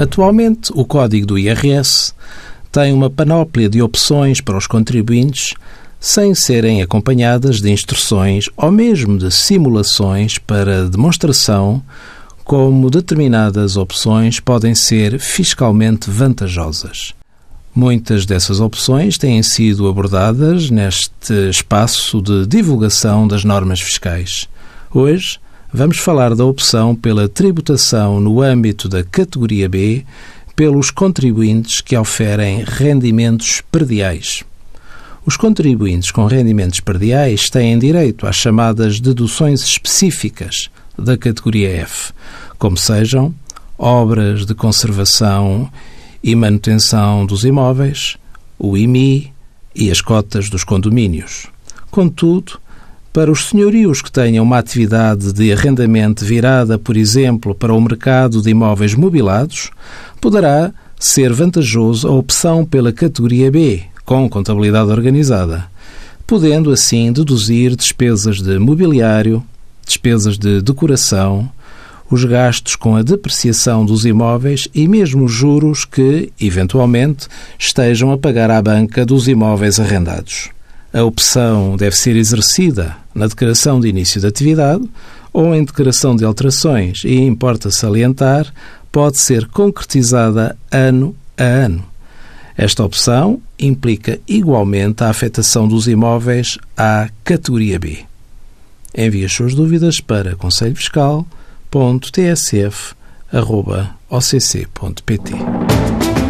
Atualmente, o código do IRS tem uma panóplia de opções para os contribuintes sem serem acompanhadas de instruções ou mesmo de simulações para demonstração como determinadas opções podem ser fiscalmente vantajosas. Muitas dessas opções têm sido abordadas neste espaço de divulgação das normas fiscais. Hoje, vamos falar da opção pela tributação no âmbito da categoria B pelos contribuintes que oferem rendimentos perdiais. Os contribuintes com rendimentos perdiais têm direito às chamadas deduções específicas da categoria F, como sejam obras de conservação e manutenção dos imóveis, o IMI e as cotas dos condomínios. Contudo, para os senhorios que tenham uma atividade de arrendamento virada, por exemplo, para o mercado de imóveis mobilados, poderá ser vantajoso a opção pela categoria B, com contabilidade organizada, podendo assim deduzir despesas de mobiliário, despesas de decoração, os gastos com a depreciação dos imóveis e mesmo os juros que, eventualmente, estejam a pagar à banca dos imóveis arrendados. A opção deve ser exercida na declaração de início de atividade ou em declaração de alterações e, importa salientar, pode ser concretizada ano a ano. Esta opção implica igualmente a afetação dos imóveis à categoria B. Envie as suas dúvidas para conselhofiscal.tsf.occ.pt.